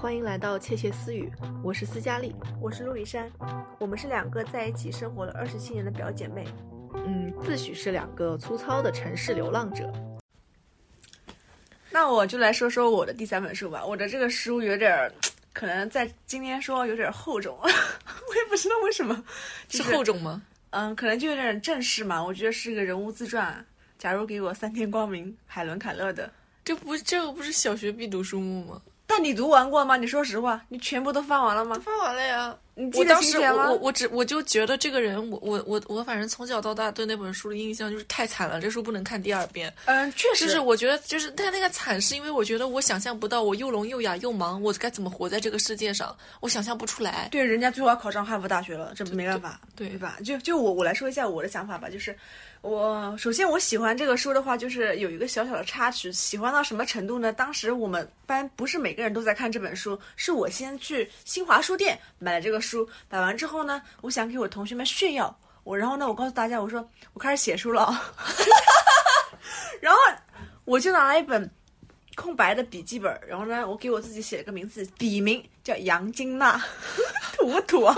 欢迎来到窃窃私语，我是斯嘉丽，我是陆一山，我们是两个在一起生活了二十七年的表姐妹，嗯，自诩是两个粗糙的城市流浪者。那我就来说说我的第三本书吧，我的这个书有点儿，可能在今天说有点厚重，我也不知道为什么，是厚重吗？嗯，可能就有点正式嘛。我觉得是个人物自传。假如给我三天光明，海伦·凯勒的，这不这个不是小学必读书目吗？但你读完过吗？你说实话，你全部都翻完了吗？翻完了呀。我当时我我我只我就觉得这个人，我我我我反正从小到大对那本书的印象就是太惨了，这书不能看第二遍。嗯，确实。就是我觉得就是他那个惨，是因为我觉得我想象不到，我又聋又哑又盲，我该怎么活在这个世界上？我想象不出来。对，人家最后要考上哈佛大学了，这没办法，对对吧？就就我我来说一下我的想法吧，就是。我首先我喜欢这个书的话，就是有一个小小的插曲，喜欢到什么程度呢？当时我们班不是每个人都在看这本书，是我先去新华书店买了这个书，买完之后呢，我想给我同学们炫耀，我然后呢，我告诉大家，我说我开始写书了，然后我就拿了一本空白的笔记本，然后呢，我给我自己写了个名字，笔名叫杨金娜，土不土啊？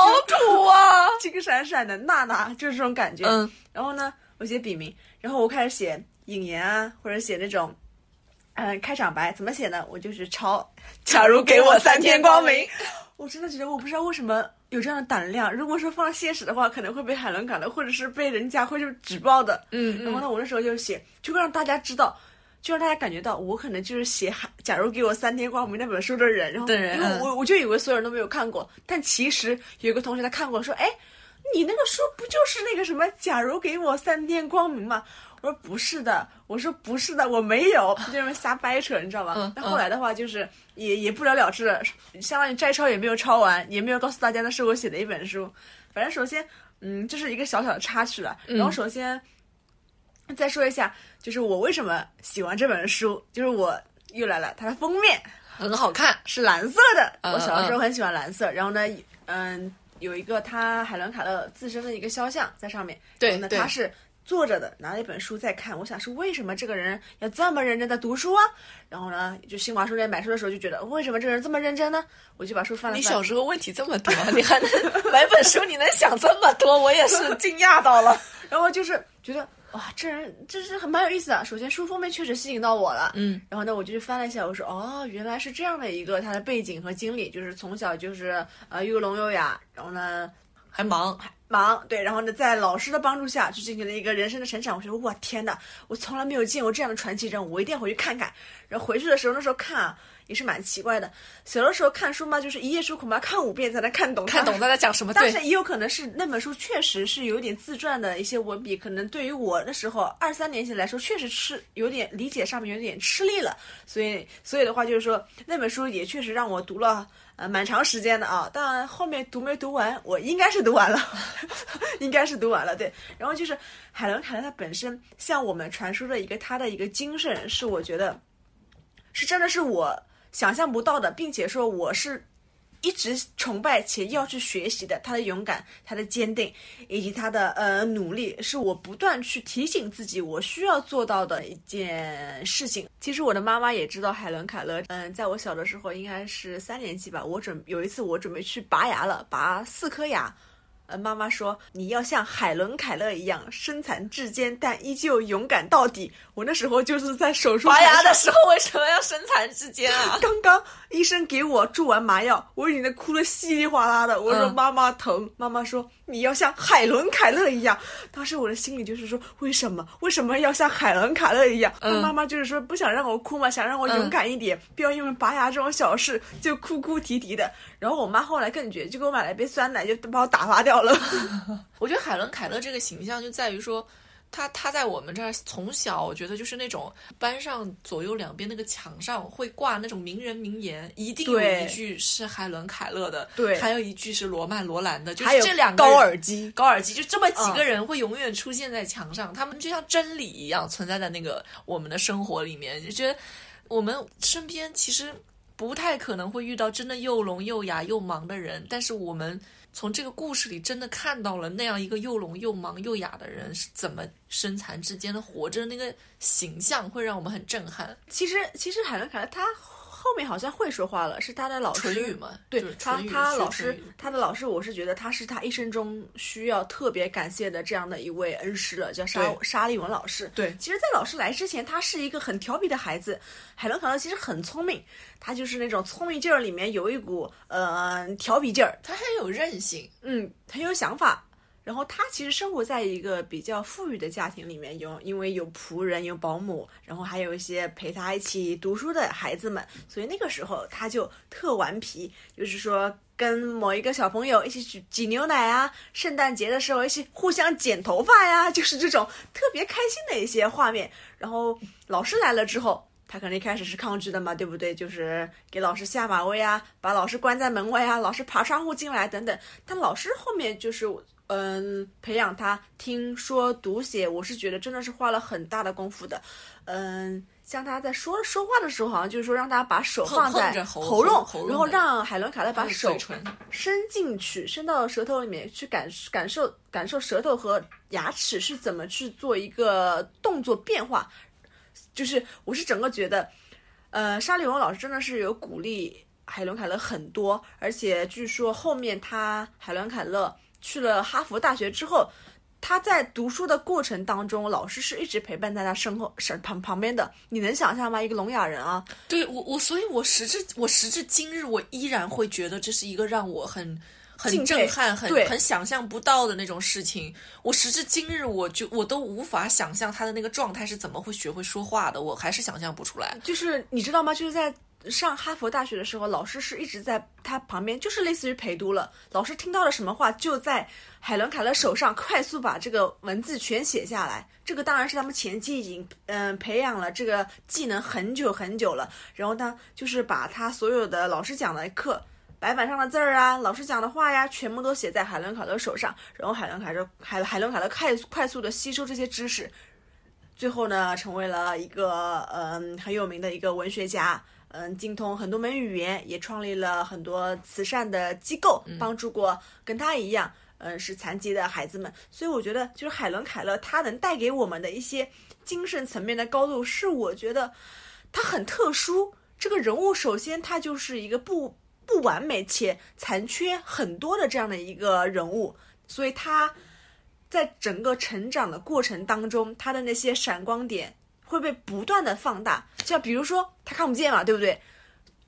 好土啊！金 闪闪的娜娜就是这种感觉。嗯，然后呢，我写笔名，然后我开始写引言啊，或者写那种，嗯，开场白怎么写呢？我就是抄。假如给我三天光明，我真的觉得我不知道为什么有这样的胆量。如果说放现实的话，可能会被海伦赶了，或者是被人家会就举报的。嗯，然后呢，我那时候就写，就会让大家知道。就让大家感觉到我可能就是写《假如给我三天光明》那本书的人，然后因为我我就以为所有人都没有看过，但其实有个同学他看过，说：“哎，你那个书不就是那个什么《假如给我三天光明》吗？”我说：“不是的，我说不是的，我没有，就这么瞎掰扯，你知道吗？”那后来的话就是也也不了了之了，相当于摘抄也没有抄完，也没有告诉大家那是我写的一本书。反正首先，嗯，这是一个小小的插曲了。然后首先。再说一下，就是我为什么喜欢这本书，就是我又来了，它的封面很好看，是蓝色的。我小的时候很喜欢蓝色，然后呢，嗯，有一个他海伦·卡勒自身的一个肖像在上面。对，那他是坐着的，拿了一本书在看。我想是为什么这个人要这么认真的读书啊？然后呢，就新华书店买书的时候就觉得，为什么这个人这么认真呢？我就把书翻了。你小时候问题这么多，你还能买本书，你能想这么多，我也是惊讶到了。然后就是觉得。哇，这人这是很蛮有意思的。首先，书封面确实吸引到我了，嗯。然后呢，我就去翻了一下，我说哦，原来是这样的一个他的背景和经历，就是从小就是呃又聋又哑，然后呢还忙还忙，对。然后呢，在老师的帮助下去进行了一个人生的成长。我说哇天哪，我从来没有见过这样的传奇人物，我一定要回去看看。然后回去的时候，那时候看啊。也是蛮奇怪的，小的时候看书嘛，就是一页书恐怕看五遍才能看懂，看懂他在讲什么。但是也有可能是那本书确实是有点自传的一些文笔，可能对于我那时候二三年级来说，确实是有点理解上面有点吃力了。所以，所以的话就是说，那本书也确实让我读了呃蛮长时间的啊。但后面读没读完，我应该是读完了，应该是读完了。对，然后就是海伦·凯勒他本身向我们传输的一个他的一个精神，是我觉得是真的是我。想象不到的，并且说我是一直崇拜且要去学习的。他的勇敢，他的坚定，以及他的呃努力，是我不断去提醒自己我需要做到的一件事情。其实我的妈妈也知道海伦·凯勒。嗯，在我小的时候，应该是三年级吧，我准有一次我准备去拔牙了，拔四颗牙。呃，妈妈说你要像海伦·凯勒一样身残志坚，但依旧勇敢到底。我那时候就是在手术拔牙的时候，为什么要身残志坚啊？刚刚医生给我注完麻药，我已经哭得稀里哗啦的。我说妈妈疼，妈妈说你要像海伦·凯勒一样。当时我的心里就是说，为什么？为什么要像海伦·凯勒一样？妈妈就是说不想让我哭嘛，想让我勇敢一点，不要因为拔牙这种小事就哭哭啼啼的。然后我妈后来更绝，就给我买了一杯酸奶，就把我打发掉。了，我觉得海伦·凯勒这个形象就在于说，他他在我们这儿从小，我觉得就是那种班上左右两边那个墙上会挂那种名人名言，一定有一句是海伦·凯勒的，对，还有一句是罗曼·罗兰的，就是这两个高尔基，高尔基就这么几个人会永远出现在墙上，他们就像真理一样存在在那个我们的生活里面，就觉得我们身边其实不太可能会遇到真的又聋又哑又盲的人，但是我们。从这个故事里，真的看到了那样一个又聋又盲又哑的人是怎么身残志坚的活着，那个形象会让我们很震撼。其实，其实海伦·凯勒他后面好像会说话了，是他的老师。唇语嘛，对就是他他老师他的老师，我是觉得他是他一生中需要特别感谢的这样的一位恩师了，叫沙沙利文老师。对其实，在老师来之前，他是一个很调皮的孩子。海伦·卡勒其实很聪明，他就是那种聪明劲儿里面有一股呃调皮劲儿，他很有韧性，嗯，很有想法。然后他其实生活在一个比较富裕的家庭里面，有因为有仆人、有保姆，然后还有一些陪他一起读书的孩子们，所以那个时候他就特顽皮，就是说跟某一个小朋友一起去挤牛奶啊，圣诞节的时候一起互相剪头发呀，就是这种特别开心的一些画面。然后老师来了之后。他可能一开始是抗拒的嘛，对不对？就是给老师下马威啊，把老师关在门外啊，老师爬窗户进来等等。但老师后面就是嗯，培养他听说读写，我是觉得真的是花了很大的功夫的。嗯，像他在说说话的时候，好像就是说让他把手放在喉喉咙，喉咙然后让海伦凯勒把手伸进去，伸到舌头里面去感感受感受舌头和牙齿是怎么去做一个动作变化。就是我是整个觉得，呃，沙利文老师真的是有鼓励海伦凯勒很多，而且据说后面他海伦凯勒去了哈佛大学之后。他在读书的过程当中，老师是一直陪伴在他身后身旁旁边的。你能想象吗？一个聋哑人啊，对我我，所以我时至我时至今日，我依然会觉得这是一个让我很很震撼、很很想象不到的那种事情。我时至今日，我就我都无法想象他的那个状态是怎么会学会说话的，我还是想象不出来。就是你知道吗？就是在上哈佛大学的时候，老师是一直在他旁边，就是类似于陪读了。老师听到了什么话，就在海伦凯勒手上快速把这个文字全写下来。这个当然是他们前期已经嗯、培养了这个技能很久很久了。然后呢，就是把他所有的老师讲的课。白板上的字儿啊，老师讲的话呀，全部都写在海伦凯勒手上，然后海伦凯勒海海伦凯勒快快速的吸收这些知识，最后呢，成为了一个嗯很有名的一个文学家，嗯，精通很多门语言，也创立了很多慈善的机构，帮助过跟他一样，嗯，是残疾的孩子们。所以我觉得，就是海伦凯勒他能带给我们的一些精神层面的高度，是我觉得他很特殊。这个人物首先他就是一个不不完美且残缺很多的这样的一个人物，所以他在整个成长的过程当中，他的那些闪光点会被不断的放大。像比如说他看不见嘛，对不对？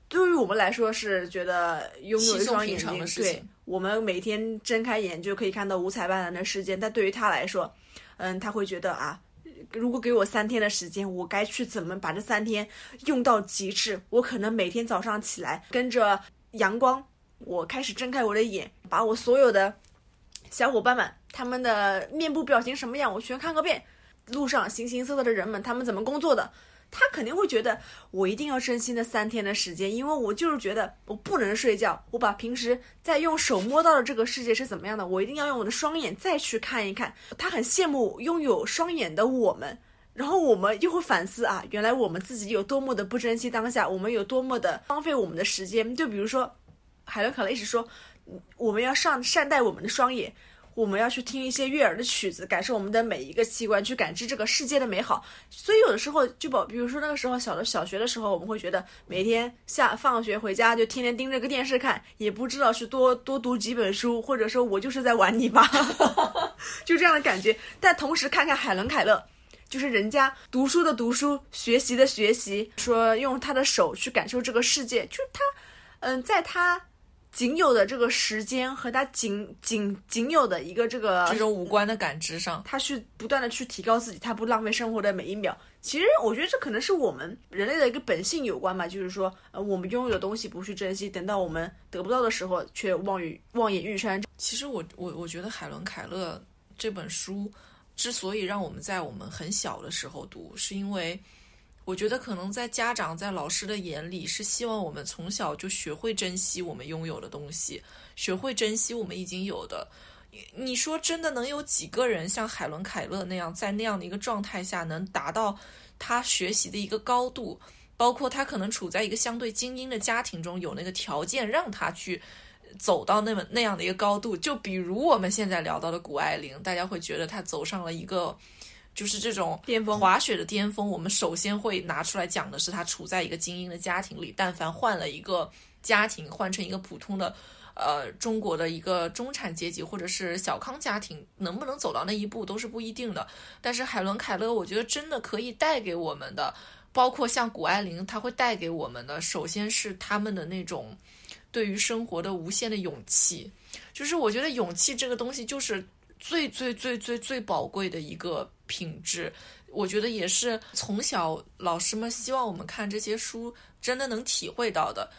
对于我们来说是觉得拥有一双眼睛对我们每天睁开眼就可以看到五彩斑斓的世界。但对于他来说，嗯，他会觉得啊，如果给我三天的时间，我该去怎么把这三天用到极致？我可能每天早上起来跟着阳光，我开始睁开我的眼，把我所有的小伙伴们他们的面部表情什么样，我全看个遍。路上形形色色的人们，他们怎么工作的？他肯定会觉得我一定要珍惜那三天的时间，因为我就是觉得我不能睡觉，我把平时在用手摸到的这个世界是怎么样的，我一定要用我的双眼再去看一看。他很羡慕拥有双眼的我们，然后我们又会反思啊，原来我们自己有多么的不珍惜当下，我们有多么的荒废我们的时间。就比如说，海伦·卡勒一直说，我们要善善待我们的双眼。我们要去听一些悦耳的曲子，感受我们的每一个器官，去感知这个世界的美好。所以有的时候，就保，比如说那个时候小的小学的时候，我们会觉得每天下放学回家就天天盯着个电视看，也不知道去多多读几本书，或者说我就是在玩泥巴，就这样的感觉。但同时看看海伦·凯勒。就是人家读书的读书，学习的学习，说用他的手去感受这个世界，就是他，嗯，在他仅有的这个时间和他仅仅仅有的一个这个这种五官的感知上，他去不断的去提高自己，他不浪费生活的每一秒。其实我觉得这可能是我们人类的一个本性有关吧，就是说，呃，我们拥有的东西不去珍惜，等到我们得不到的时候，却望于望眼欲穿。其实我我我觉得海伦·凯勒这本书之所以让我们在我们很小的时候读，是因为我觉得可能在家长在老师的眼里是希望我们从小就学会珍惜我们拥有的东西，学会珍惜我们已经有的。你说真的能有几个人像海伦·凯勒那样，在那样的一个状态下能达到他学习的一个高度？包括他可能处在一个相对精英的家庭中，有那个条件让他去走到那么那样的一个高度。就比如我们现在聊到的谷爱凌，大家会觉得她走上了一个就是这种巅峰滑雪的巅峰，我们首先会拿出来讲的是他处在一个精英的家庭里，但凡换了一个家庭，换成一个普通的。呃，中国的一个中产阶级或者是小康家庭，能不能走到那一步都是不一定的。但是海伦·凯勒，我觉得真的可以带给我们的，包括像谷爱凌，她会带给我们的，首先是他们的那种对于生活的无限的勇气。就是我觉得勇气这个东西，就是最最最最最宝贵的一个品质。我觉得也是从小老师们希望我们看这些书，真的能体会到的。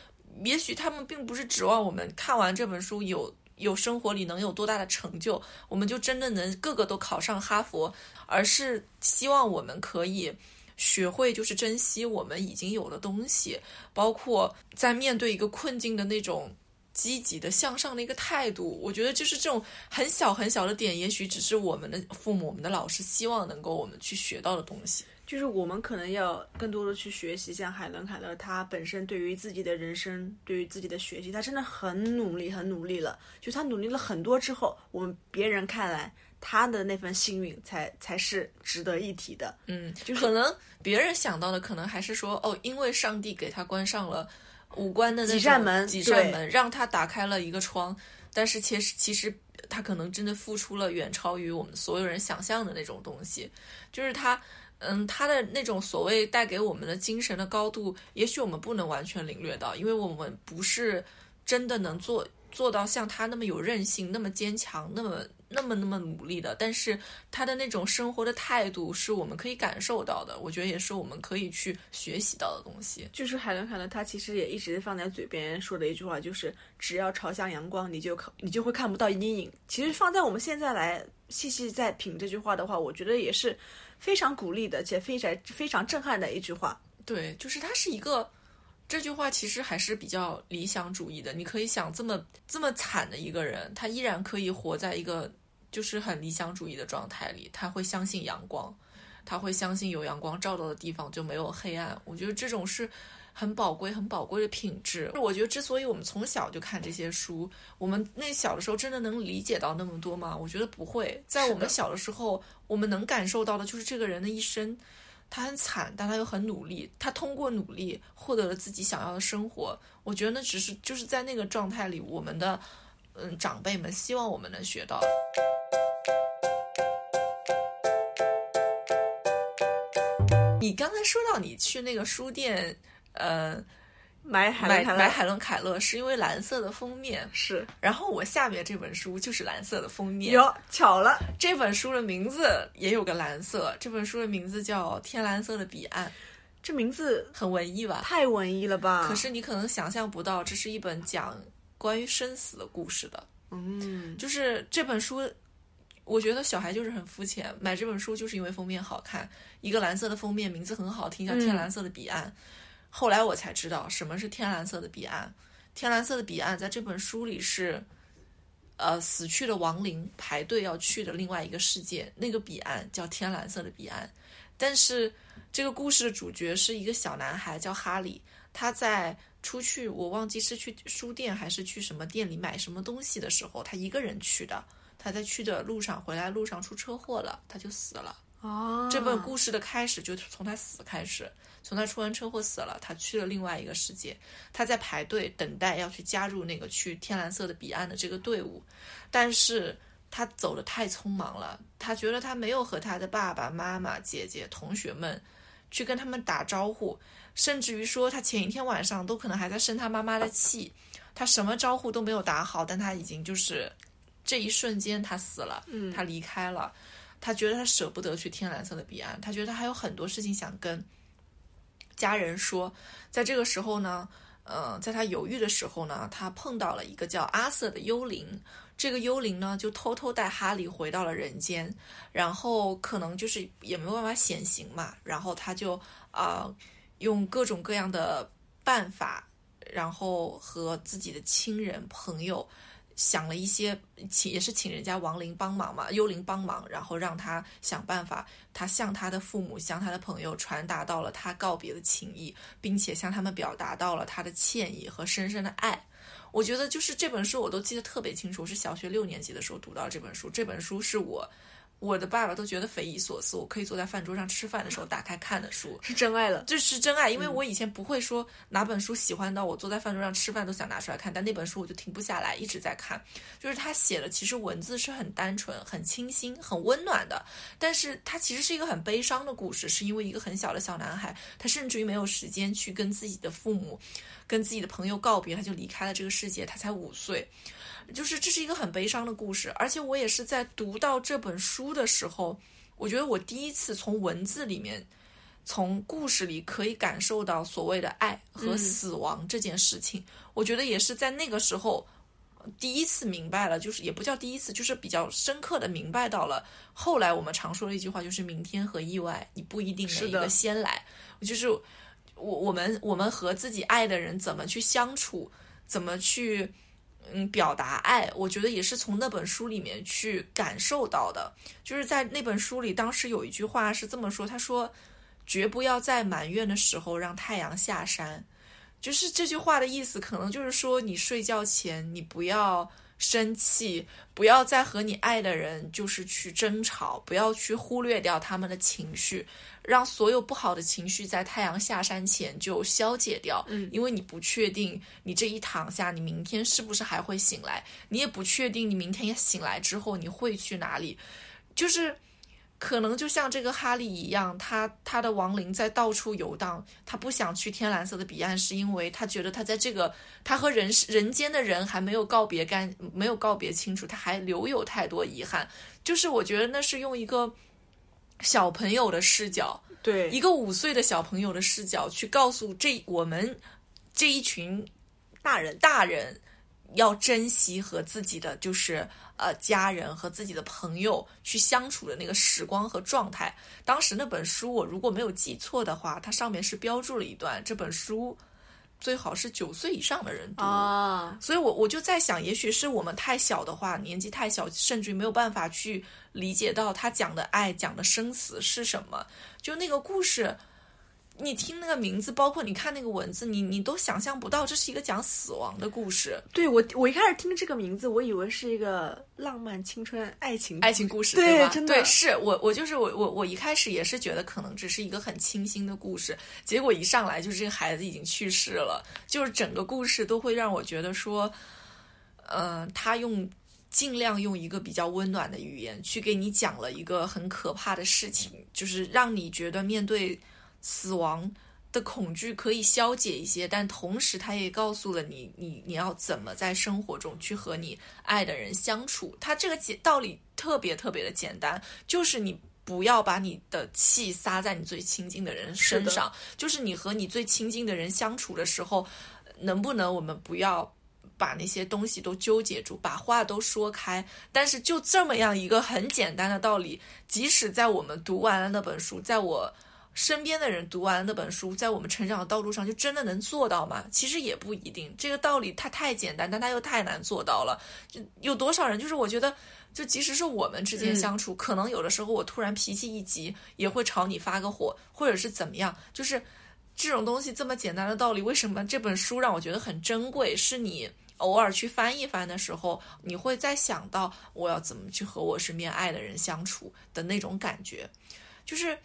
也许他们并不是指望我们看完这本书有有生活里能有多大的成就，我们就真的能个个都考上哈佛，而是希望我们可以学会就是珍惜我们已经有的东西，包括在面对一个困境的那种积极的向上的一个态度。我觉得就是这种很小很小的点，也许只是我们的父母、我们的老师希望能够我们去学到的东西。就是我们可能要更多的去学习，像海伦·凯勒，他本身对于自己的人生，对于自己的学习，他真的很努力，很努力了。就他努力了很多之后，我们别人看来，他的那份幸运才才是值得一提的。嗯，就是可能别人想到的，可能还是说，哦，因为上帝给他关上了五官的那几扇门几扇门，让他打开了一个窗。但是其实，其实他可能真的付出了远超于我们所有人想象的那种东西，就是他。嗯，他的那种所谓带给我们的精神的高度，也许我们不能完全领略到，因为我们不是真的能做做到像他那么有韧性、那么坚强、那么那么那么努力的。但是他的那种生活的态度，是我们可以感受到的。我觉得也是我们可以去学习到的东西。就是海伦·凯勒，他其实也一直放在嘴边说的一句话，就是只要朝向阳光，你就看你就会看不到阴影。其实放在我们现在来细细再品这句话的话，我觉得也是。非常鼓励的，且非常非常震撼的一句话。对，就是他是一个这句话，其实还是比较理想主义的。你可以想，这么这么惨的一个人，他依然可以活在一个就是很理想主义的状态里。他会相信阳光，他会相信有阳光照到的地方就没有黑暗。我觉得这种是。很宝贵、很宝贵的品质。我觉得，之所以我们从小就看这些书，我们那小的时候真的能理解到那么多吗？我觉得不会。在我们小的时候，我们能感受到的就是这个人的一生，他很惨，但他又很努力。他通过努力获得了自己想要的生活。我觉得那只是就是在那个状态里，我们的嗯长辈们希望我们能学到。你刚才说到你去那个书店。呃，买海买买海伦凯勒是因为蓝色的封面是，然后我下面这本书就是蓝色的封面，哟，巧了，这本书的名字也有个蓝色，这本书的名字叫《天蓝色的彼岸》，这名字很文艺吧？太文艺了吧？可是你可能想象不到，这是一本讲关于生死的故事的。嗯，就是这本书，我觉得小孩就是很肤浅，买这本书就是因为封面好看，一个蓝色的封面，名字很好听，叫《天蓝色的彼岸》。后来我才知道什么是天蓝色的彼岸。天蓝色的彼岸在这本书里是，呃，死去的亡灵排队要去的另外一个世界，那个彼岸叫天蓝色的彼岸。但是这个故事的主角是一个小男孩，叫哈利。他在出去，我忘记是去书店还是去什么店里买什么东西的时候，他一个人去的。他在去的路上，回来路上出车祸了，他就死了。哦，这本故事的开始就从他死开始。从他出完车祸死了，他去了另外一个世界，他在排队等待要去加入那个去天蓝色的彼岸的这个队伍，但是他走的太匆忙了，他觉得他没有和他的爸爸妈妈、姐姐、同学们去跟他们打招呼，甚至于说他前一天晚上都可能还在生他妈妈的气，他什么招呼都没有打好，但他已经就是这一瞬间他死了，嗯，他离开了，他觉得他舍不得去天蓝色的彼岸，他觉得他还有很多事情想跟。家人说，在这个时候呢，呃，在他犹豫的时候呢，他碰到了一个叫阿瑟的幽灵。这个幽灵呢，就偷偷带哈利回到了人间，然后可能就是也没有办法显形嘛，然后他就啊，用各种各样的办法，然后和自己的亲人朋友。想了一些，请也是请人家亡灵帮忙嘛，幽灵帮忙，然后让他想办法，他向他的父母、向他的朋友传达到了他告别的情谊，并且向他们表达到了他的歉意和深深的爱。我觉得就是这本书，我都记得特别清楚，是小学六年级的时候读到这本书。这本书是我我的爸爸都觉得匪夷所思。我可以坐在饭桌上吃饭的时候打开看的书，是真爱了。这是真爱，因为我以前不会说哪本书喜欢到我坐在饭桌上吃饭都想拿出来看，但那本书我就停不下来，一直在看。就是他写的，其实文字是很单纯、很清新、很温暖的，但是他其实是一个很悲伤的故事，是因为一个很小的小男孩，他甚至于没有时间去跟自己的父母、跟自己的朋友告别，他就离开了这个世界，他才五岁。就是这是一个很悲伤的故事，而且我也是在读到这本书的时候，我觉得我第一次从文字里面，从故事里可以感受到所谓的爱和死亡这件事情。我觉得也是在那个时候第一次明白了，就是也不叫第一次，就是比较深刻的明白到了。后来我们常说的一句话就是“明天和意外，你不一定哪一个先来”。就是我我们我们和自己爱的人怎么去相处，怎么去。嗯，表达爱，我觉得也是从那本书里面去感受到的。就是在那本书里，当时有一句话是这么说：“他说，绝不要在埋怨的时候让太阳下山。”就是这句话的意思，可能就是说，你睡觉前你不要。生气，不要再和你爱的人就是去争吵，不要去忽略掉他们的情绪，让所有不好的情绪在太阳下山前就消解掉。嗯，因为你不确定你这一躺下，你明天是不是还会醒来，你也不确定你明天醒来之后你会去哪里，就是。可能就像这个哈利一样，他他的亡灵在到处游荡，他不想去天蓝色的彼岸，是因为他觉得他在这个他和人人间的人还没有告别干，没有告别清楚，他还留有太多遗憾。就是我觉得那是用一个小朋友的视角，对一个五岁的小朋友的视角去告诉这我们这一群大人大人要珍惜和自己的就是。呃，家人和自己的朋友去相处的那个时光和状态。当时那本书，我如果没有记错的话，它上面是标注了一段，这本书最好是九岁以上的人读。啊，所以我我就在想，也许是我们太小的话，年纪太小，甚至于没有办法去理解到他讲的爱、讲的生死是什么。就那个故事。你听那个名字，包括你看那个文字，你你都想象不到这是一个讲死亡的故事。对我，我一开始听这个名字，我以为是一个浪漫青春爱情爱情故事，对吧？真的，对，是我我就是我我我一开始也是觉得可能只是一个很清新的故事，结果一上来就是这个孩子已经去世了，就是整个故事都会让我觉得说，呃，他用尽量用一个比较温暖的语言去给你讲了一个很可怕的事情，就是让你觉得面对。死亡的恐惧可以消解一些，但同时他也告诉了你，你你要怎么在生活中去和你爱的人相处。他这个简道理特别特别的简单，就是你不要把你的气撒在你最亲近的人身上。就是你和你最亲近的人相处的时候，能不能我们不要把那些东西都纠结住，把话都说开？但是就这么样一个很简单的道理，即使在我们读完了那本书，在我。身边的人读完了那本书，在我们成长的道路上，就真的能做到吗？其实也不一定。这个道理它太简单，但它又太难做到了。就有多少人？就是我觉得，就即使是我们之间相处，可能有的时候我突然脾气一急，也会朝你发个火，或者是怎么样。就是这种东西这么简单的道理，为什么这本书让我觉得很珍贵？是你偶尔去翻一翻的时候，你会再想到我要怎么去和我身边爱的人相处的那种感觉，就是。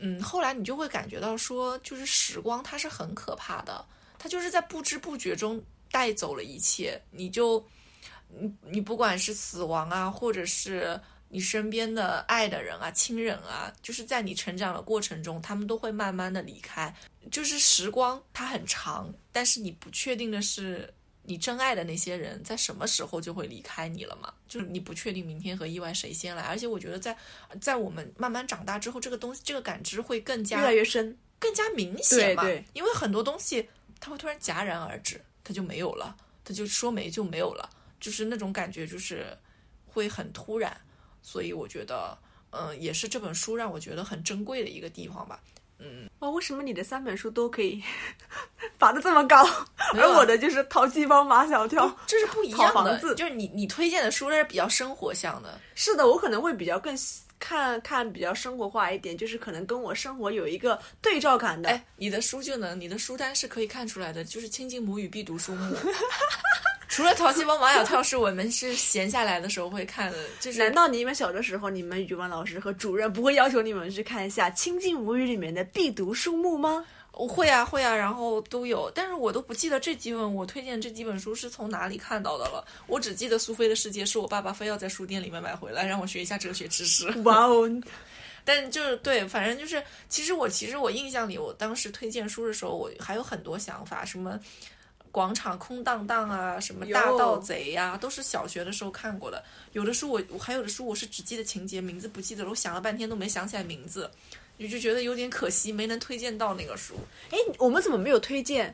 嗯，后来你就会感觉到说，就是时光它是很可怕的，它就是在不知不觉中带走了一切。你就，你你不管是死亡啊，或者是你身边的爱的人啊、亲人啊，就是在你成长的过程中，他们都会慢慢的离开。就是时光它很长，但是你不确定的是。你真爱的那些人在什么时候就会离开你了嘛？就是你不确定明天和意外谁先来，而且我觉得在在我们慢慢长大之后，这个东西这个感知会更加越来越深，更加明显嘛。对，因为很多东西它会突然戛然而止，它就没有了，它就说没就没有了，就是那种感觉，就是会很突然。所以我觉得，嗯，也是这本书让我觉得很珍贵的一个地方吧。嗯，哇，为什么你的三本书都可以 拔的这么高，而我的就是淘气包马小跳，这是不一样的。就是你你推荐的书，那是比较生活向的。是的，我可能会比较更看看比较生活化一点，就是可能跟我生活有一个对照感的。哎，你的书就能，你的书单是可以看出来的，就是亲近母语必读书目。除了淘气包马小跳是我们是闲下来的时候会看的，就是难道你们小的时候，你们语文老师和主任不会要求你们去看一下《亲近母语》里面的必读书目吗？我会啊会啊，然后都有，但是我都不记得这几本我推荐这几本书是从哪里看到的了。我只记得《苏菲的世界》是我爸爸非要在书店里面买回来，让我学一下哲学知识。哇哦！但就是对，反正就是，其实我其实我印象里，我当时推荐书的时候，我还有很多想法，什么广场空荡荡啊，什么大盗贼呀、都是小学的时候看过的。有的书我我还有的书我是只记得情节，名字不记得了。我想了半天都没想起来名字，你就觉得有点可惜，没能推荐到那个书。哎，我们怎么没有推荐《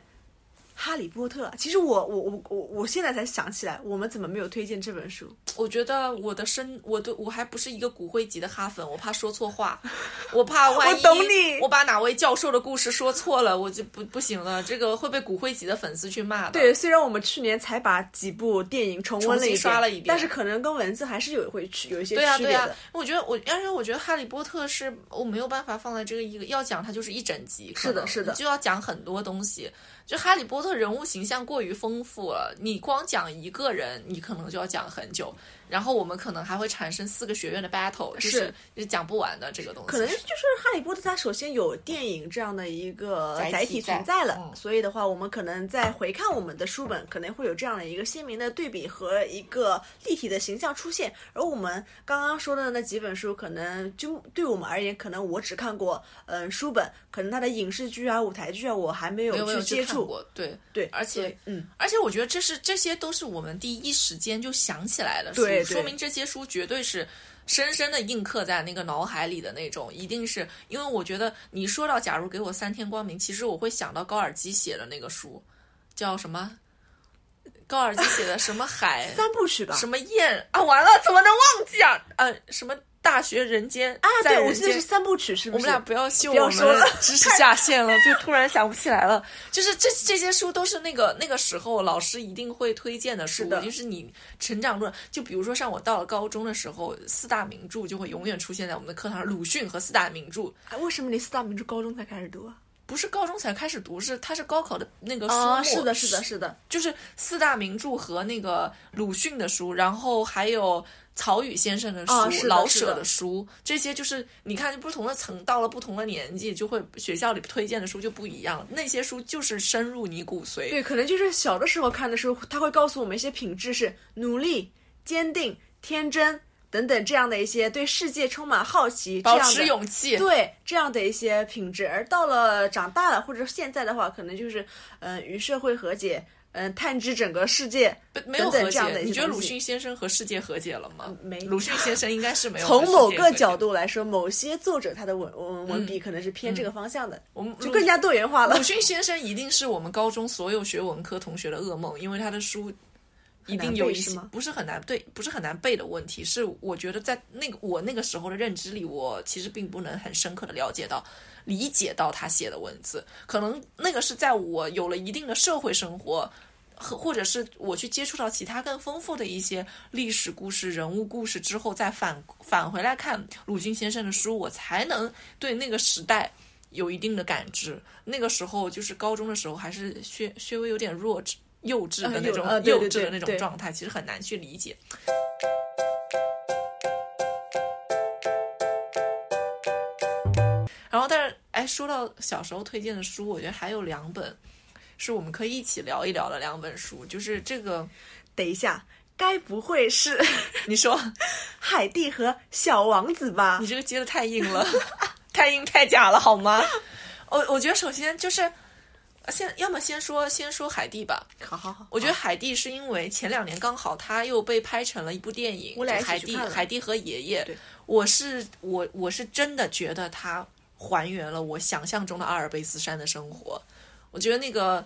哈利波特》？其实我我我我我现在才想起来，我们怎么没有推荐这本书？我觉得我的身，我对我还不是一个骨灰级的哈粉，我怕说错话，我怕万一我懂你我把哪位教授的故事说错了，我就不不行了，这个会被骨灰级的粉丝去骂的。对，虽然我们去年才把几部电影重温了一刷了一遍但是可能跟文字还是有会区有一些对啊，对啊区别的。，我觉得我，但是我觉得《哈利波特》是我没有办法放在这个一个要讲，它就是一整集，是的是的就要讲很多东西。就《哈利波特》人物形象过于丰富了，你光讲一个人，你可能就要讲很久。然后我们可能还会产生四个学院的 battle，就是是就是讲不完的这个东西。可能就是《哈利波特》，它首先有电影这样的一个载体存在了，嗯所以的话，我们可能在回看我们的书本，可能会有这样的一个鲜明的对比和一个立体的形象出现。而我们刚刚说的那几本书，可能就对我们而言，可能我只看过嗯、呃书本，可能它的影视剧啊、舞台剧啊，我还没有去接触。过，对。对，而且嗯，而且我觉得这是这些都是我们第一时间就想起来的书，对对说明这些书绝对是深深的印刻在那个脑海里的那种，一定是因为我觉得你说到假如给我三天光明，其实我会想到高尔基写的那个书，叫什么？高尔基写的什么海 三部曲吧。什么燕啊？完了，怎么能忘记啊？呃，什么大学人间啊，对，我记得是三部曲，是不是？我们俩不要秀不要我们的说了知识下限了，就突然想不起来了。就是这这些书都是那个那个时候老师一定会推荐的书，是的就是你成长路上，就比如说像我到了高中的时候，四大名著就会永远出现在我们的课堂上，鲁迅和四大名著。哎，为什么你四大名著高中才开始读啊？不是高中才开始读，是它是高考的那个书目，啊，是的，是的，是的。就是四大名著和那个鲁迅的书，然后还有曹禺先生的书、老舍的的书，这些就是你看不同的层，到了不同的年纪，就会学校里推荐的书就不一样。那些书就是深入你骨髓。对，可能就是小的时候看的书，他会告诉我们一些品质是努力、坚定、天真等等这样的一些对世界充满好奇、这保持勇气，对这样的一些品质。而到了长大了或者现在的话，可能就是嗯、呃与社会和解，嗯、探知整个世界。不没有这样的。你觉得鲁迅先生和世界和解了吗？没鲁迅先生应该是没有从某个角度来说，某些作者他的文文文笔可能是偏这个方向的，我们就更加多元化了鲁。迅先生一定是我们高中所有学文科同学的噩梦，因为他的书一定有一些不是很难对，不是很难背的问题，是我觉得在那个我那个时候的认知里，我其实并不能很深刻的了解到、理解到他写的文字，可能那个是在我有了一定的社会生活。和或者是我去接触到其他更丰富的一些历史故事、人物故事之后，再返返回来看鲁迅先生的书，我才能对那个时代有一定的感知。那个时候就是高中的时候，还是略略微有点弱智、幼稚的呃那种、幼稚的那种状态，其实很难去理解。然后，但是，哎，说到小时候推荐的书，我觉得还有两本是我们可以一起聊一聊的两本书，就是这个，等一下，该不会是 你说海蒂和小王子吧你？这个接的太硬了，太硬太假了，好吗？我我觉得首先就是先，要么先说先说海蒂吧。好好好，我觉得海蒂是因为前两年刚好他又被拍成了一部电影，我俩海蒂海蒂和爷爷对。我是我我是真的觉得他还原了我想象中的阿尔卑斯山的生活。我觉得那个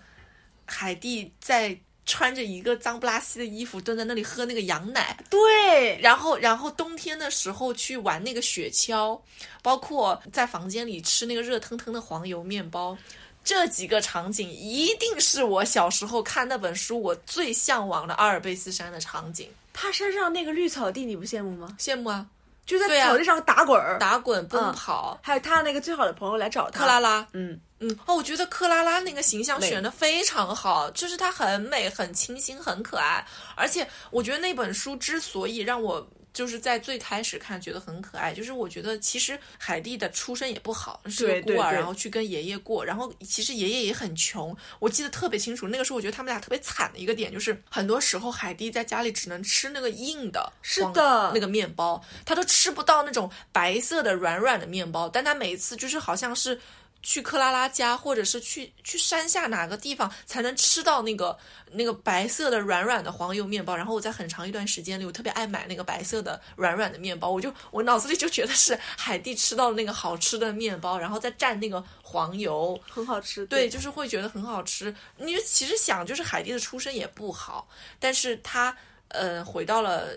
海蒂在穿着一个脏不拉几的衣服蹲在那里喝那个羊奶，对，然后，然后冬天的时候去玩那个雪橇，包括在房间里吃那个热腾腾的黄油面包，这几个场景一定是我小时候看那本书我最向往的阿尔卑斯山的场景。他山上那个绿草地，你不羡慕吗？羡慕啊，就在草地上打滚儿，打滚奔嗯跑，还有他那个最好的朋友来找他，克拉拉，嗯，嗯，哦，我觉得克拉拉那个形象选的非常好，就是她很美、很清新、很可爱，而且我觉得那本书之所以让我。就是在最开始看觉得很可爱，就是我觉得其实海蒂的出身也不好，是个孤儿，然后去跟爷爷过，然后其实爷爷也很穷，我记得特别清楚。那个时候我觉得他们俩特别惨的一个点就是，很多时候海蒂在家里只能吃那个硬的，是的那个面包，他都吃不到那种白色的软软的面包，但他每次就是好像是。去克拉拉家，或者是去去山下哪个地方才能吃到那个那个白色的软软的黄油面包？然后我在很长一段时间里，我特别爱买那个白色的软软的面包，我就我脑子里就觉得是海蒂吃到了那个好吃的面包，然后再蘸那个黄油，很好吃。对，就是会觉得很好吃。你其实想，就是海蒂的出身也不好，但是他呃回到了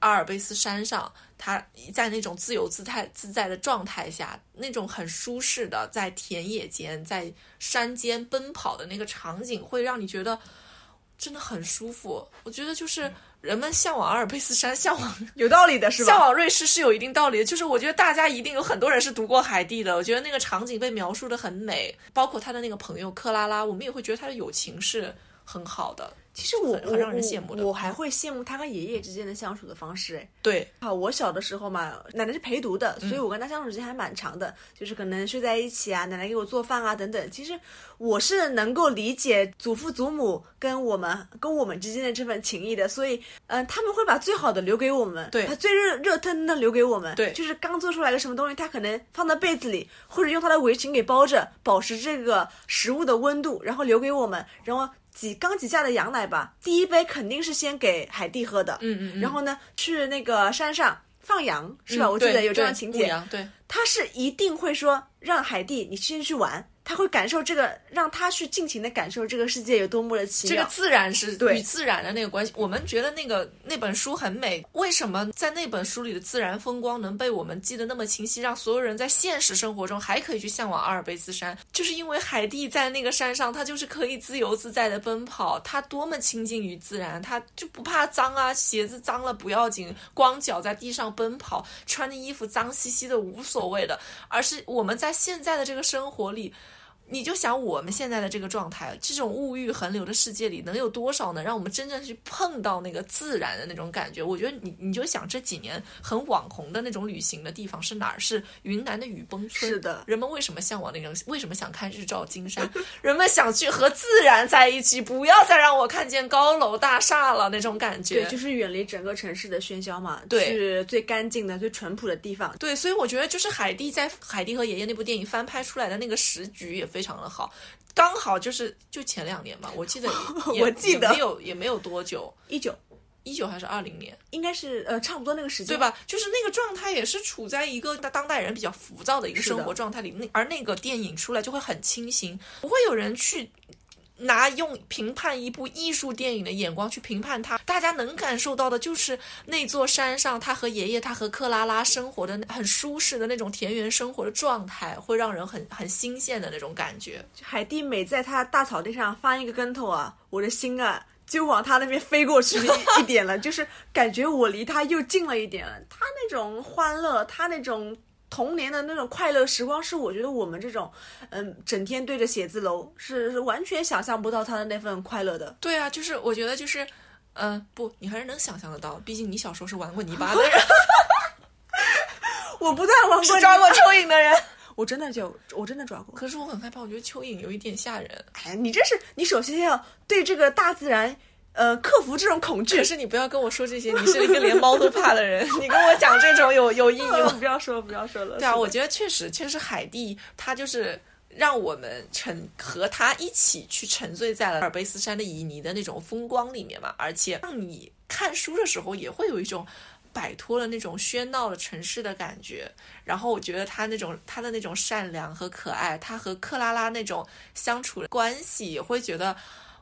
阿尔卑斯山上，他在那种自由自在自在的状态下，那种很舒适的在田野间、在山间奔跑的那个场景，会让你觉得真的很舒服。我觉得就是人们向往阿尔卑斯山，向往 有道理的是吧？向往瑞士是有一定道理的，就是我觉得大家一定有很多人是读过海蒂的，我觉得那个场景被描述的很美，包括他的那个朋友克拉拉，我们也会觉得他的友情是很好的。其实我我很很让人羡慕的我我还会羡慕他跟爷爷之间的相处的方式。哎，对，好，我小的时候嘛，奶奶是陪读的，嗯所以我跟他相处时间还蛮长的，就是可能睡在一起啊，奶奶给我做饭啊等等。其实我是能够理解祖父祖母跟我们跟我们之间的这份情谊的，所以嗯、他们会把最好的留给我们，对把最热热腾腾的留给我们，对就是刚做出来的什么东西，他可能放在被子里，或者用他的围裙给包着，保持这个食物的温度，然后留给我们，然后。挤刚挤下的羊奶吧，第一杯肯定是先给海蒂喝的，嗯嗯嗯然后呢，去那个山上放羊是吧？嗯我记得有这样情节。对，他是一定会说让海蒂你先去玩，他会感受这个，让他去尽情的感受这个世界有多么的奇妙。这个自然是与自然的那个关系。我们觉得那个那本书很美，为什么在那本书里的自然风光能被我们记得那么清晰，让所有人在现实生活中还可以去向往阿尔卑斯山？就是因为海蒂在那个山上，他就是可以自由自在的奔跑，他多么亲近于自然，他就不怕脏啊，鞋子脏了不要紧，光脚在地上奔跑，穿的衣服脏兮兮的无所谓的，而是我们在现在的这个生活里。你就想我们现在的这个状态，这种物欲横流的世界里，能有多少能让我们真正去碰到那个自然的那种感觉？我觉得你你就想这几年很网红的那种旅行的地方是哪儿？是云南的雨崩村。是的人们为什么向往那种？为什么想看日照金山？人们想去和自然在一起，不要再让我看见高楼大厦了那种感觉。对，就是远离整个城市的喧嚣嘛，对是最干净的、最淳朴的地方。对，所以我觉得就是海蒂在《海蒂和爷爷》那部电影翻拍出来的那个时局也非常的好，刚好就是就前两年吧，我记得 我记得也没有也没有多久，一九一九还是二零年，应该是呃差不多那个时间，对？吧？就是那个状态也是处在一个当代人比较浮躁的一个生活状态里，那而那个电影出来就会很清新，不会有人去。拿用评判一部艺术电影的眼光去评判它，大家能感受到的就是那座山上，他和爷爷、他和克拉拉生活的很舒适的那种田园生活的状态，会让人很很新鲜的那种感觉。海蒂每在他大草地上翻一个跟头啊，我的心啊就往他那边飞过去一一点了，就是感觉我离他又近了一点。他那种欢乐，他那种童年的那种快乐时光，是我觉得我们这种嗯整天对着写字楼是是完全想象不到他的那份快乐的。对啊，就是我觉得就是，嗯、不，你还是能想象得到，毕竟你小时候是玩过泥巴的人，我不但玩过是抓过蚯蚓的人。我真的就我真的抓过。可是我很害怕，我觉得蚯蚓有一点吓人。哎，你这是你首先要对这个大自然呃克服这种恐惧可。是你不要跟我说这些，你是一个连猫都怕的人，你跟我讲这种有有意义吗？不要说了不要说了。对啊，我觉得确实，确实海蒂他就是让我们沉和他一起去沉醉在了阿尔卑斯山的旖旎的那种风光里面嘛，而且让你看书的时候也会有一种。摆脱了那种喧闹的城市的感觉，然后我觉得他那种他的那种善良和可爱，他和克拉拉那种相处的关系，也会觉得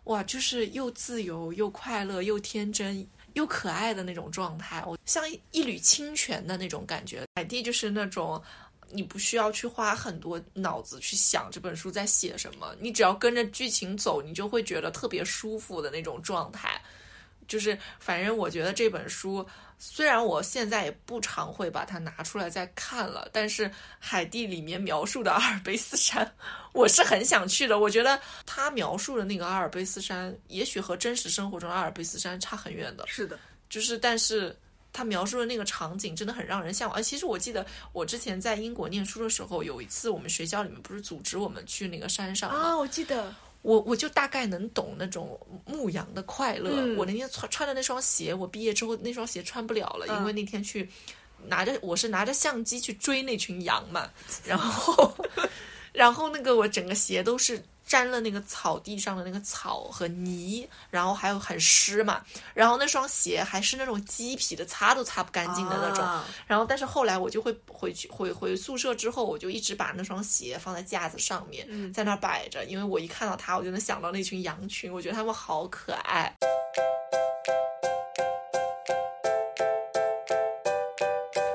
哇，就是又自由又快乐又天真又可爱的那种状态，我像一缕清泉的那种感觉。海蒂就是那种。你不需要去花很多脑子去想这本书在写什么，你只要跟着剧情走，你就会觉得特别舒服的那种状态。就是反正我觉得这本书。虽然我现在也不常会把它拿出来再看了，但是海蒂里面描述的阿尔卑斯山，我是很想去的。我觉得他描述的那个阿尔卑斯山，也许和真实生活中阿尔卑斯山差很远的。是的，就是但是他描述的那个场景真的很让人向往。而其实我记得我之前在英国念书的时候，有一次我们学校里面不是组织我们去那个山上吗？啊，我记得。我我就大概能懂那种牧羊的快乐。嗯我那天穿穿的那双鞋，我毕业之后那双鞋穿不了了，因为那天去拿着我是拿着相机去追那群羊嘛，然后 然后那个我整个鞋都是。沾了那个草地上的那个草和泥，然后还有很湿嘛，然后那双鞋还是那种鸡皮的，擦都擦不干净的那种。啊然后，但是后来我就会回去回回宿舍之后，我就一直把那双鞋放在架子上面，嗯在那儿摆着，因为我一看到它，我就能想到那群羊群，我觉得它们好可爱。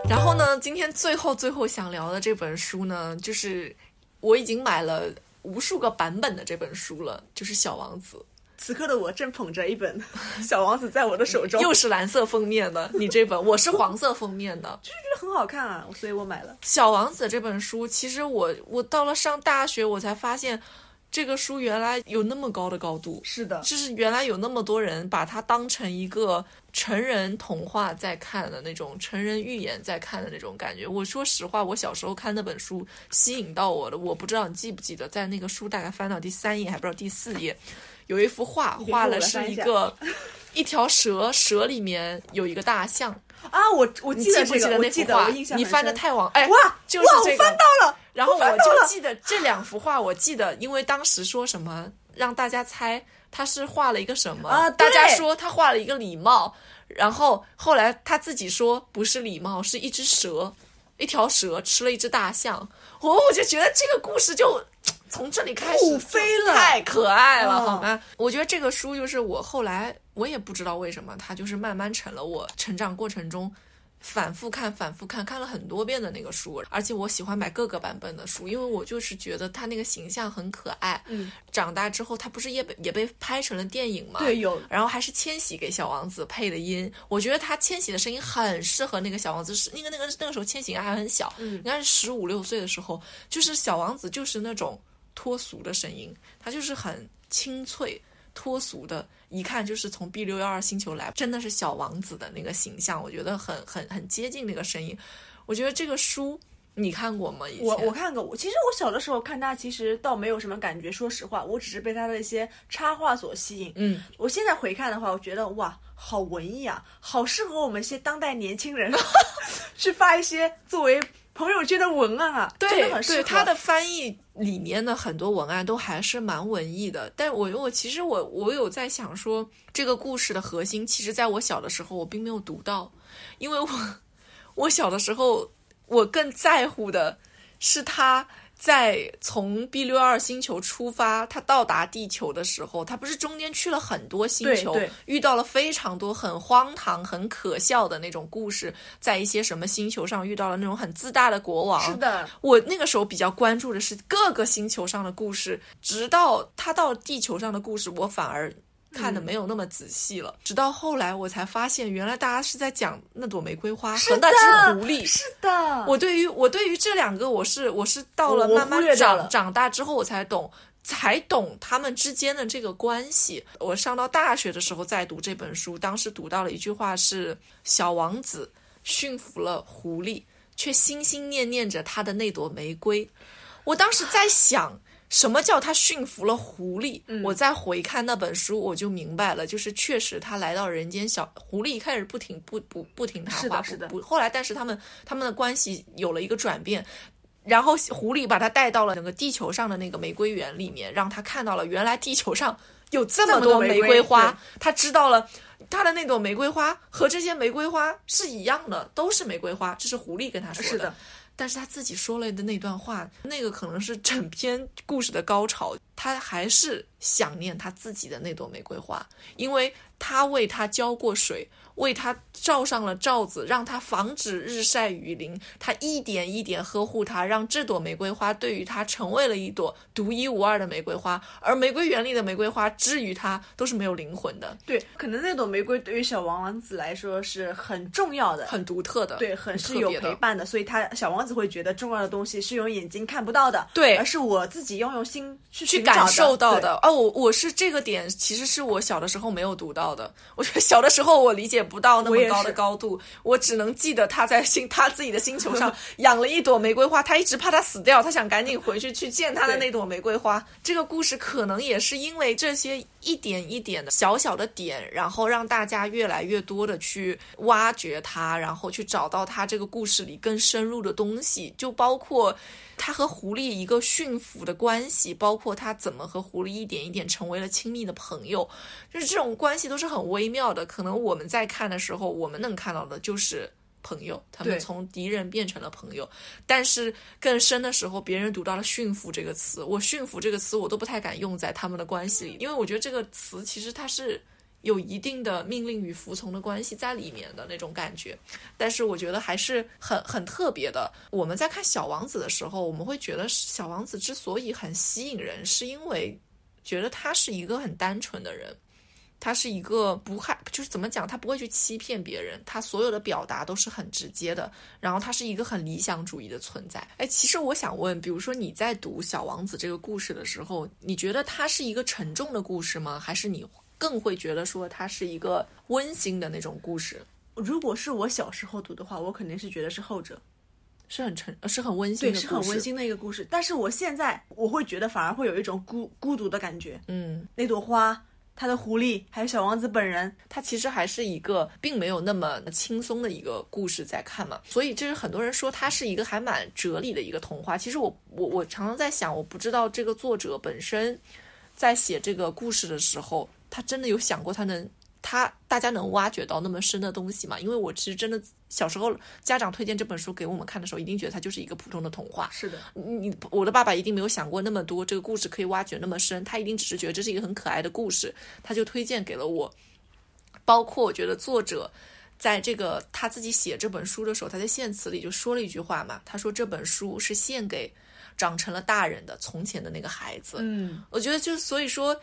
然后呢，今天最后最后想聊的这本书呢，就是我已经买了无数个版本的这本书了，就是《小王子》。此刻的我正捧着一本 《小王子》在我的手中，又是蓝色封面的，你这本我是黄色封面的。就觉得很好看啊，所以我买了。小王子这本书，其实我我到了上大学，我才发现这个书原来有那么高的高度，是的，就是原来有那么多人把它当成一个成人童话在看的那种成人寓言在看的那种感觉。我说实话，我小时候看那本书吸引到我的，我不知道你记不记得，在那个书大概翻到第三页，还不知道第四页，有一幅画，画了是一个一条蛇，蛇里面有一个大象。啊，我我记得我记得，那幅画我印？象你翻的太往哎，哇，就是这个翻到了，然后我就记得这两幅画，我记得，因为当时说什么让大家猜他是画了一个什么，啊大家说他画了一个礼帽，然后后来他自己说不是礼帽，是一只蛇，一条蛇吃了一只大象，我我就觉得这个故事就。从这里开始飞了太可爱了，嗯好吗？我觉得这个书就是我后来我也不知道为什么，它就是慢慢成了我成长过程中反复看、反复看，看了很多遍的那个书，而且我喜欢买各个版本的书，因为我就是觉得他那个形象很可爱。嗯，长大之后，他不是也被也被拍成了电影吗？对，有然后还是千玺给小王子配的音，我觉得他千玺的声音很适合那个小王子，是那个那个那个时候千玺还很小，嗯应该是十五六岁的时候，就是小王子就是那种脱俗的声音，他就是很清脆脱俗的，一看就是从 B 六幺二星球来，真的是小王子的那个形象，我觉得很很很接近那个声音。我觉得这个书你看过吗？以前我我看过，我其实我小的时候看他，其实倒没有什么感觉。说实话，我只是被他的一些插画所吸引。嗯，我现在回看的话，我觉得哇，好文艺啊，好适合我们一些当代年轻人 去发一些作为朋友圈的文案啊，对很适合。对，他的翻译里面的很多文案都还是蛮文艺的。但我我其实我我有在想说，这个故事的核心，其实在我小的时候我并没有读到，因为我 我小的时候我更在乎的是他。在从 B 六二星球出发，他到达地球的时候，他不是中间去了很多星球，遇到了非常多很荒唐、很可笑的那种故事，在一些什么星球上遇到了那种很自大的国王，是的，我那个时候比较关注的是各个星球上的故事，直到他到地球上的故事，我反而看的没有那么仔细了。直到后来我才发现，原来大家是在讲那朵玫瑰花和那只狐狸。是的，我对于我对于这两个，我是我是到了慢慢长长大之后，我才懂。才懂他们之间的这个关系。我上到大学的时候在读这本书，当时读到了一句话是：“小王子驯服了狐狸，却心心念念着他的那朵玫瑰。”我当时在想，什么叫他驯服了狐狸？嗯我再回看那本书，我就明白了，就是确实他来到人间，小狐狸一开始不听不不不听他话，是的后来但是他们他们的关系有了一个转变。然后狐狸把他带到了那个地球上的那个玫瑰园里面，让他看到了原来地球上有这么多玫瑰花。他知道了他的那朵玫瑰花和这些玫瑰花是一样的，都是玫瑰花。这是狐狸跟他说是的。但是他自己说了的那段话，那个可能是整篇故事的高潮。他还是想念他自己的那朵玫瑰花，因为他为他浇过水，为它罩上了罩子，让它防止日晒雨淋。他一点一点呵护它，让这朵玫瑰花对于他成为了一朵独一无二的玫瑰花。而玫瑰园里的玫瑰花，之于他都是没有灵魂的，对，可能那朵玫瑰对于小王王子来说是很重要的，很独特的，对，很是有陪伴的，所以他小王子会觉得重要的东西是用眼睛看不到的，对而是我自己要用心去去感受到的。哦，我我是这个点，其实是我小的时候没有读到的。我觉得小的时候我理解不到那么高的高度，我只能记得他在星他自己的星球上 养了一朵玫瑰花，他一直怕它死掉，他想赶紧回去去见他的那朵玫瑰花。这个故事可能也是因为这些一点一点的小小的点，然后让大家越来越多的去挖掘它，然后去找到它这个故事里更深入的东西，就包括。他和狐狸一个驯服的关系，包括他怎么和狐狸一点一点成为了亲密的朋友，就是这种关系都是很微妙的。可能我们在看的时候，我们能看到的就是朋友，他们从敌人变成了朋友。但是更深的时候，别人读到了“驯服”这个词，我“驯服”这个词我都不太敢用在他们的关系里，因为我觉得这个词其实它是。有一定的命令与服从的关系在里面的那种感觉，但是我觉得还是很很特别的。我们在看《小王子》的时候，我们会觉得小王子之所以很吸引人，是因为觉得他是一个很单纯的人，他是一个不害，就是怎么讲，他不会去欺骗别人，他所有的表达都是很直接的。然后他是一个很理想主义的存在。哎，其实我想问，比如说你在读《小王子》这个故事的时候，你觉得它是一个沉重的故事吗？还是你更会觉得说它是一个温馨的那种故事？如果是我小时候读的话，我肯定是觉得是后者，是很沉，呃是很温馨对，的故事，是很温。馨的一个故事。但是我现在我会觉得反而会有一种孤孤独的感觉。嗯，那朵花，他的狐狸，还有小王子本人，他其实还是一个并没有那么轻松的一个故事在看嘛，所以这是很多人说他是一个还蛮哲理的一个童话。其实我我我常常在想，我不知道这个作者本身在写这个故事的时候，他真的有想过他能他大家能挖掘到那么深的东西吗？因为我其实真的小时候家长推荐这本书给我们看的时候，一定觉得它就是一个普通的童话。是的，你我的爸爸一定没有想过那么多，这个故事可以挖掘那么深，他一定只是觉得这是一个很可爱的故事，他就推荐给了我。包括我觉得作者在这个他自己写这本书的时候，他在献词里就说了一句话嘛，他说这本书是献给长成了大人的从前的那个孩子。嗯，我觉得就所以说，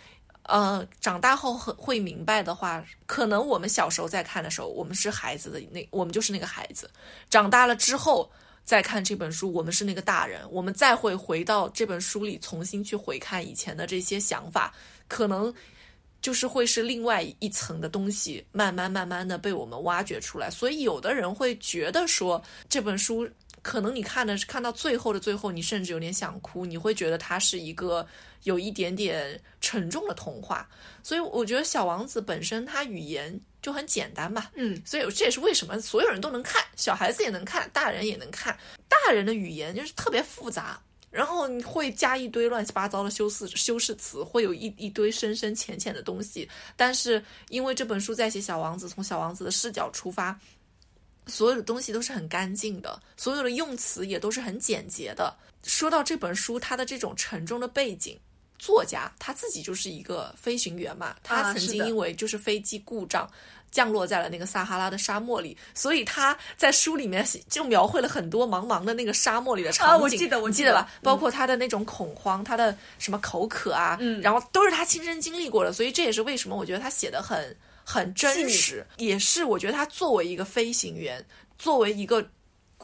呃，长大后很会明白的话，可能我们小时候在看的时候，我们是孩子的那，我们就是那个孩子。长大了之后再看这本书，我们是那个大人，我们再会回到这本书里重新去回看以前的这些想法，可能。就是会是另外一层的东西，慢慢慢慢的被我们挖掘出来。所以有的人会觉得说这本书，可能你看的是看到最后的最后，你甚至有点想哭，你会觉得它是一个有一点点沉重的童话。所以我觉得《小王子》本身它语言就很简单嘛，嗯，所以这也是为什么所有人都能看，小孩子也能看，大人也能看。大人的语言就是特别复杂。然后你会加一堆乱七八糟的修饰修饰词，会有一一堆深深浅浅的东西。但是因为这本书在写小王子，从小王子的视角出发，所有的东西都是很干净的，所有的用词也都是很简洁的。说到这本书，它的这种沉重的背景，作家他自己就是一个飞行员嘛，他曾经因为就是飞机故障。降落在了那个撒哈拉的沙漠里，所以他在书里面就描绘了很多茫茫的那个沙漠里的场景。啊我记得我记得吧？包括他的那种恐慌，他的什么口渴啊，嗯然后都是他亲身经历过的，所以这也是为什么我觉得他写的很很真实，也是我觉得他作为一个飞行员，作为一个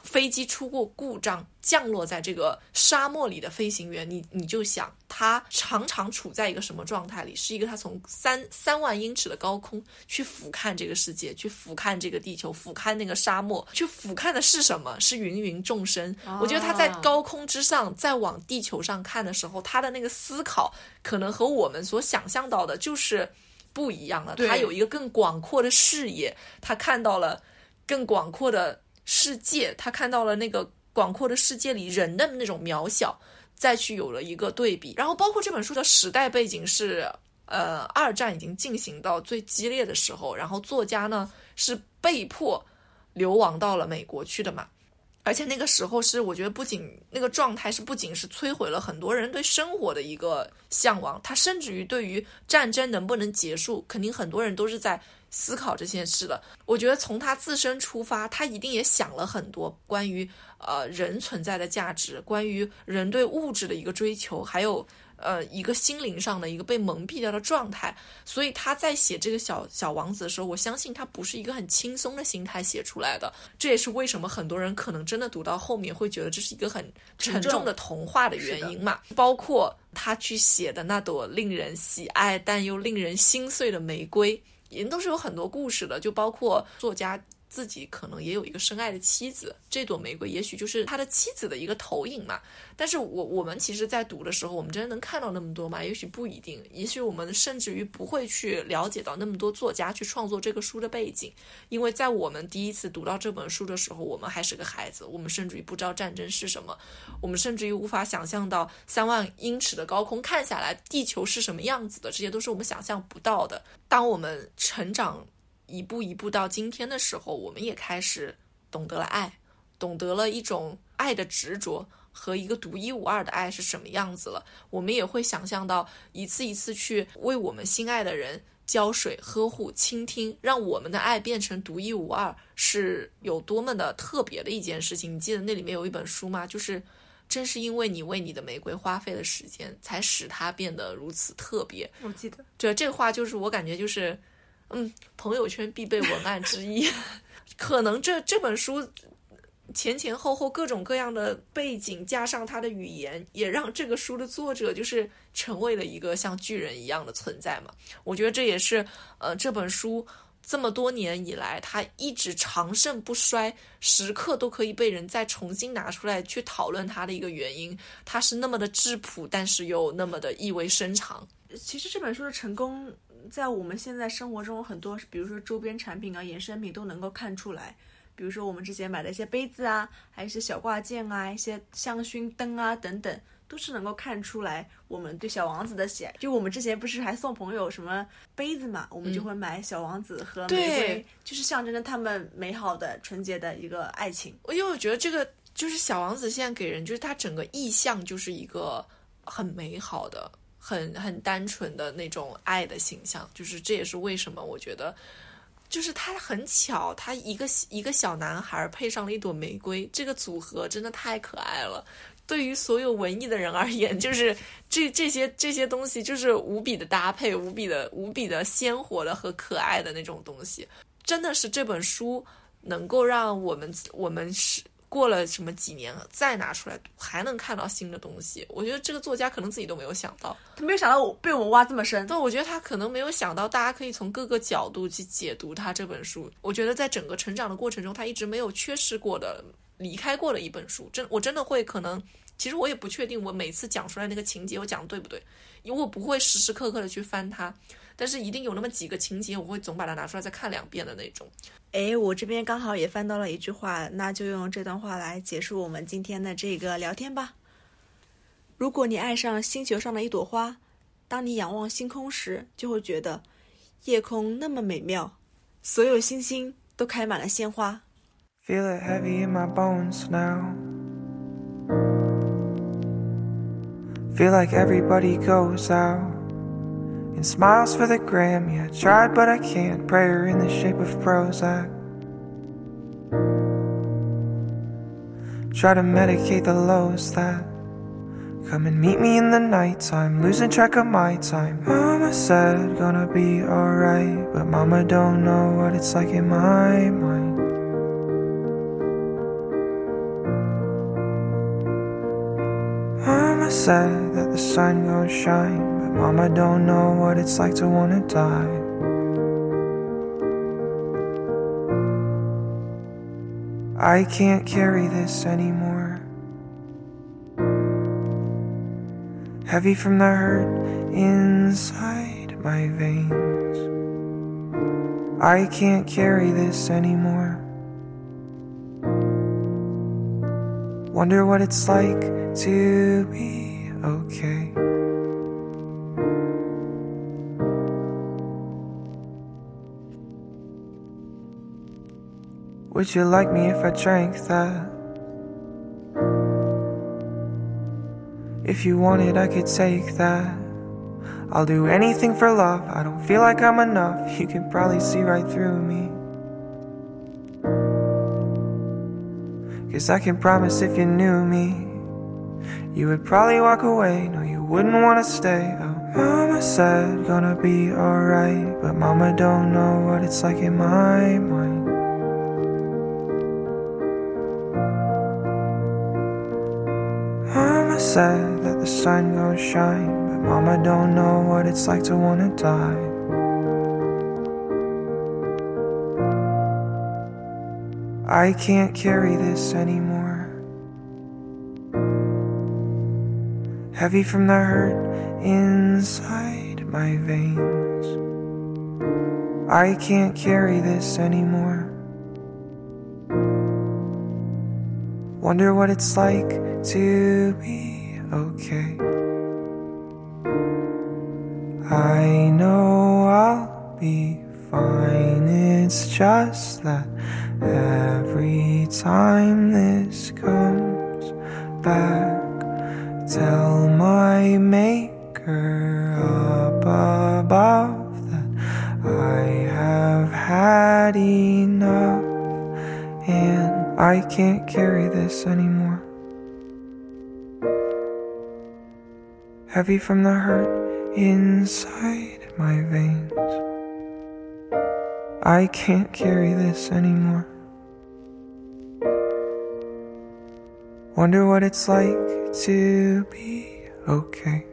飞机出过故障降落在这个沙漠里的飞行员，你你就想他常常处在一个什么状态里？是一个他从三三万英尺的高空去俯瞰这个世界，去俯瞰这个地球，俯瞰那个沙漠，去俯瞰的是什么？是芸芸众生。我觉得他在高空之上，再往地球上看的时候，他的那个思考可能和我们所想象到的就是不一样了。他有一个更广阔的视野，他看到了更广阔的世界，他看到了那个广阔的世界里人的那种渺小，再去有了一个对比。然后包括这本书的时代背景是，呃，二战已经进行到最激烈的时候，然后作家呢是被迫流亡到了美国去的嘛。而且那个时候是，我觉得不仅那个状态是不仅是摧毁了很多人对生活的一个向往，他甚至于对于战争能不能结束，肯定很多人都是在思考这件事的。我觉得从他自身出发，他一定也想了很多关于呃人存在的价值，关于人对物质的一个追求，还有。呃，一个心灵上的一个被蒙蔽掉的状态，所以他在写这个小小王子的时候，我相信他不是一个很轻松的心态写出来的。这也是为什么很多人可能真的读到后面会觉得这是一个很沉重的童话的原因嘛。包括他去写的那朵令人喜爱但又令人心碎的玫瑰，也都是有很多故事的。就包括作家。自己可能也有一个深爱的妻子，这朵玫瑰也许就是他的妻子的一个投影嘛。但是我我们其实，在读的时候，我们真的能看到那么多吗？也许不一定，也许我们甚至于不会去了解到那么多作家去创作这个书的背景，因为在我们第一次读到这本书的时候，我们还是个孩子，我们甚至于不知道战争是什么，我们甚至于无法想象到三万英尺的高空看下来，地球是什么样子的，这些都是我们想象不到的。当我们成长。一步一步到今天的时候，我们也开始懂得了爱，懂得了一种爱的执着和一个独一无二的爱是什么样子了。我们也会想象到一次一次去为我们心爱的人浇水、呵护、倾听，让我们的爱变成独一无二，是有多么的特别的一件事情。你记得那里面有一本书吗？就是正是因为你为你的玫瑰花费了时间，才使它变得如此特别。我记得，对这个话就是我感觉就是。嗯，朋友圈必备文案之一，可能这这本书前前后后各种各样的背景，加上他的语言，也让这个书的作者就是成为了一个像巨人一样的存在嘛。我觉得这也是呃这本书这么多年以来，他一直长盛不衰，时刻都可以被人再重新拿出来去讨论它的一个原因。它是那么的质朴，但是又那么的意味深长。其实这本书的成功。在我们现在生活中，很多比如说周边产品啊、衍生品都能够看出来。比如说我们之前买的一些杯子啊，还有一些小挂件啊、一些香薰灯啊等等，都是能够看出来我们对小王子的喜爱。就我们之前不是还送朋友什么杯子嘛，我们就会买小王子和玫瑰，就是象征着他们美好的、纯洁的一个爱情。因为我觉得这个就是小王子现在给人，就是他整个意象就是一个很美好的。很很单纯的那种爱的形象，就是这也是为什么我觉得，就是他很巧，他一个一个小男孩配上了一朵玫瑰，这个组合真的太可爱了。对于所有文艺的人而言，就是这这些这些东西就是无比的搭配，无比的无比的鲜活的和可爱的那种东西，真的是这本书能够让我们我们是。过了什么几年再拿出来读，还能看到新的东西。我觉得这个作家可能自己都没有想到，他没有想到我被我们挖这么深。但我觉得他可能没有想到，大家可以从各个角度去解读他这本书。我觉得在整个成长的过程中，他一直没有缺失过的、离开过的一本书。真，我真的会可能，其实我也不确定，我每次讲出来那个情节，我讲的对不对？因为我不会时时刻刻的去翻它，但是一定有那么几个情节，我会总把它拿出来再看两遍的那种。哎，我这边刚好也翻到了一句话，那就用这段话来结束我们今天的这个聊天吧。如果你爱上星球上的一朵花，当你仰望星空时，就会觉得夜空那么美妙，所有星星都开满了鲜花。Feel it heavy in my bones now. Feel like everybody goes out. And smiles for the gram, yeah, tried but I can't. Prayer in the shape of Prozac. Try to medicate the lows that come and meet me in the nighttime. Losing track of my time. Mama said, gonna be alright. But mama don't know what it's like in my mind. Mama said that the sun gon' shine Mama don't know what it's like to wanna die. I can't carry this anymore. Heavy from the hurt inside my veins. I can't carry this anymore. Wonder what it's like to be okay. Would you like me if I drank that? If you wanted, I could take that. I'll do anything for love. I don't feel like I'm enough. You can probably see right through me. Cause I can promise if you knew me, you would probably walk away. No, you wouldn't wanna stay. Oh, mama said gonna be alright, but mama don't know what it's like in my mind. Said that the sun gon' shine, but mama don't know what it's like to wanna die. I can't carry this anymore. Heavy from the hurt inside my veins. I can't carry this anymore. Wonder what it's like to be okay. I know I'll be fine. It's just that every time this comes back, tell my maker up above that I have had enough and I can't carry this anymore. Heavy from the hurt inside my veins. I can't carry this anymore. Wonder what it's like to be okay.